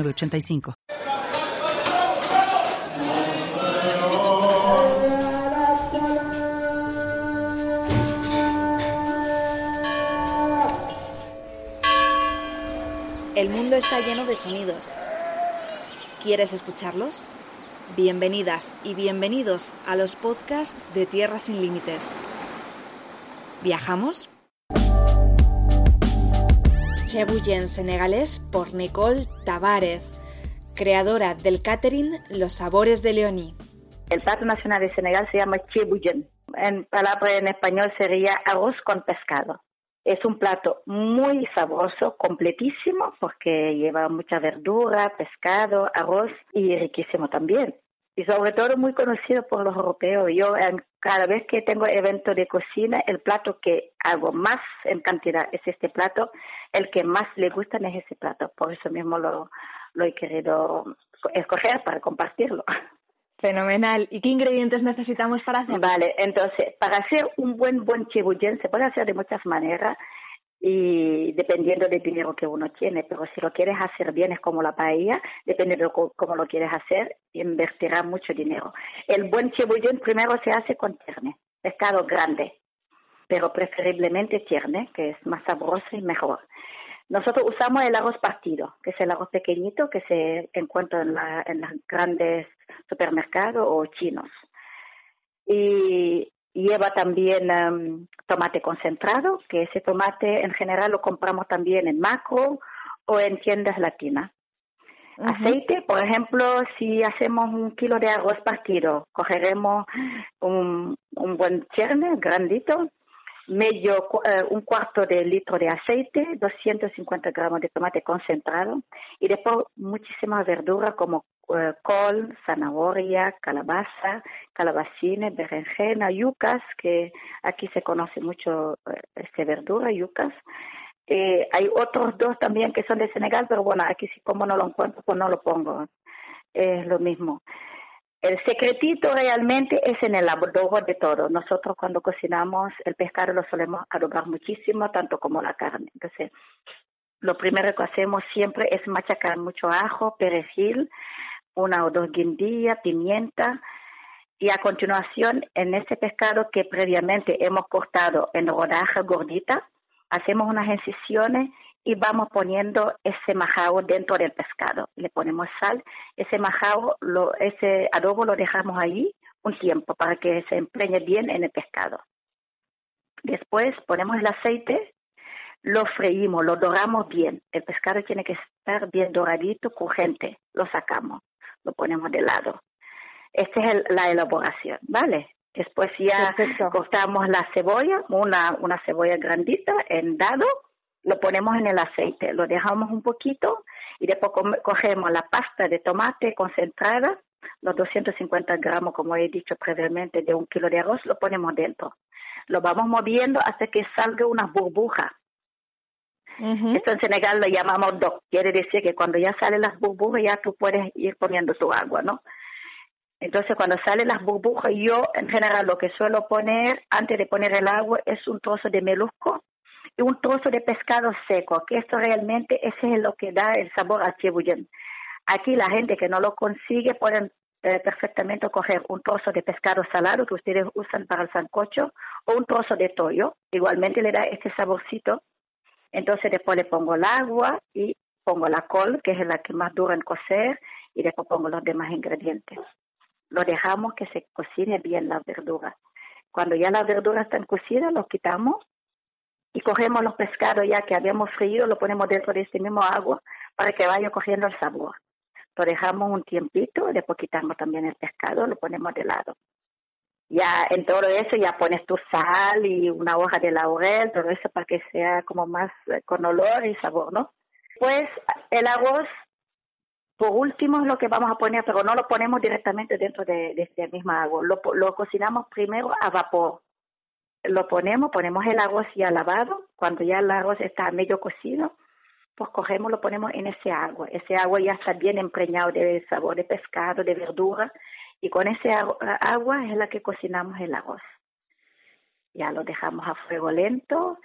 85 El mundo está lleno de sonidos. ¿Quieres escucharlos? Bienvenidas y bienvenidos a los podcasts de Tierra sin Límites. ¿Viajamos? Chebuyen senegalés por Nicole Tavares, creadora del catering Los Sabores de Leoní. El plato nacional de Senegal se llama chebuyen. En palabra en español sería arroz con pescado. Es un plato muy sabroso, completísimo, porque lleva mucha verdura, pescado, arroz y riquísimo también y sobre todo muy conocido por los europeos. Yo cada vez que tengo evento de cocina, el plato que hago más en cantidad es este plato, el que más le gusta es ese plato, por eso mismo lo, lo he querido escoger para compartirlo. Fenomenal. ¿Y qué ingredientes necesitamos para hacerlo? Vale, entonces, para hacer un buen buen chibuyen se puede hacer de muchas maneras y dependiendo del dinero que uno tiene, pero si lo quieres hacer bien es como la paella, dependiendo de cómo lo quieres hacer, invertirá mucho dinero. El buen chibullón primero se hace con tierne, pescado grande, pero preferiblemente tierne, que es más sabroso y mejor. Nosotros usamos el arroz partido, que es el arroz pequeñito que se encuentra en, la, en los grandes supermercados o chinos. Y Lleva también em, tomate concentrado, que ese tomate en general lo compramos también en macro o en tiendas latinas. Aceite, por ejemplo, si hacemos un kilo de arroz partido, cogeremos un, un buen cherne grandito, medio, eh, un cuarto de litro de aceite, 250 gramos de tomate concentrado y después muchísimas verduras como eh, col, zanahoria, calabaza, calabacines, berenjena, yucas, que aquí se conoce mucho eh, este verdura, yucas. Eh, hay otros dos también que son de Senegal, pero bueno, aquí si como no lo encuentro, pues no lo pongo. Es lo mismo. El secretito realmente es en el adobo de todo. Nosotros cuando cocinamos el pescado lo solemos adobar muchísimo, tanto como la carne. Entonces, lo primero que hacemos siempre es machacar mucho ajo, perejil, una o dos guindillas, pimienta y a continuación en ese pescado que previamente hemos cortado en rodajas gorditas, hacemos unas incisiones y vamos poniendo ese majao dentro del pescado. Le ponemos sal, ese majao, lo, ese adobo lo dejamos ahí un tiempo para que se empreñe bien en el pescado. Después ponemos el aceite, lo freímos, lo doramos bien. El pescado tiene que estar bien doradito, crujiente. Lo sacamos lo ponemos de lado. Esta es la elaboración, ¿vale? Después ya cortamos la cebolla, una, una cebolla grandita en dado, lo ponemos en el aceite, lo dejamos un poquito y después cogemos la pasta de tomate concentrada, los 250 gramos, como he dicho previamente, de un kilo de arroz, lo ponemos dentro. Lo vamos moviendo hasta que salga una burbuja. Esto en Senegal lo llamamos doc, quiere decir que cuando ya salen las burbujas ya tú puedes ir poniendo tu agua, ¿no? Entonces cuando salen las burbujas, yo en general lo que suelo poner antes de poner el agua es un trozo de melusco y un trozo de pescado seco, que esto realmente ese es lo que da el sabor al chibuyen. Aquí la gente que no lo consigue pueden eh, perfectamente coger un trozo de pescado salado que ustedes usan para el sancocho o un trozo de toyo, igualmente le da este saborcito entonces después le pongo el agua y pongo la col, que es la que más dura en cocer, y después pongo los demás ingredientes. Lo dejamos que se cocine bien la verdura. Cuando ya las verduras están cocidas, los quitamos y cogemos los pescados ya que habíamos freído, lo ponemos dentro de este mismo agua para que vaya cogiendo el sabor. Lo dejamos un tiempito, después quitamos también el pescado, lo ponemos de lado ya en todo eso ya pones tu sal y una hoja de laurel, todo eso para que sea como más eh, con olor y sabor, ¿no? Pues el arroz por último es lo que vamos a poner, pero no lo ponemos directamente dentro de, de este mismo agua. Lo, lo cocinamos primero a vapor. Lo ponemos, ponemos el arroz ya lavado. Cuando ya el arroz está medio cocido, pues cogemos, lo ponemos en ese agua. Ese agua ya está bien empreñado de sabor de pescado, de verdura, y con ese agua es la que cocinamos el arroz. Ya lo dejamos a fuego lento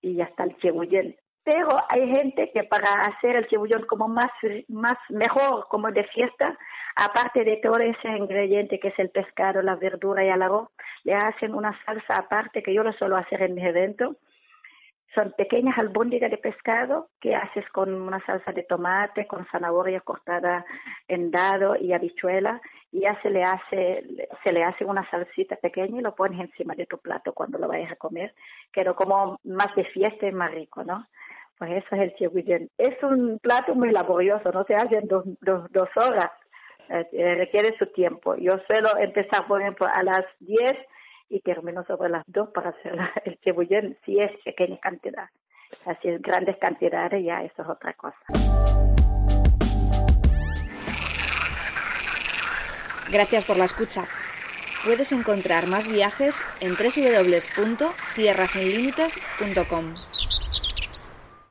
y ya está el chebullén. Pero hay gente que para hacer el cebullón como más, más mejor, como de fiesta, aparte de todo ese ingrediente que es el pescado, la verdura y el arroz, le hacen una salsa aparte que yo lo suelo hacer en mis eventos, son pequeñas albóndigas de pescado que haces con una salsa de tomate, con zanahoria cortada en dado y habichuela y ya se le hace se le hace una salsita pequeña y lo pones encima de tu plato cuando lo vayas a comer, que como más de fiesta y más rico, ¿no? Pues eso es el chebuyen. Es un plato muy laborioso, no se hace en dos, dos, dos horas, eh, requiere su tiempo. Yo suelo empezar, por ejemplo, a las 10 y termino sobre las dos para hacer el cebullén, si es pequeña cantidad. Así es grandes cantidades, ya eso es otra cosa. Gracias por la escucha. Puedes encontrar más viajes en www.tierrasinlimites.com.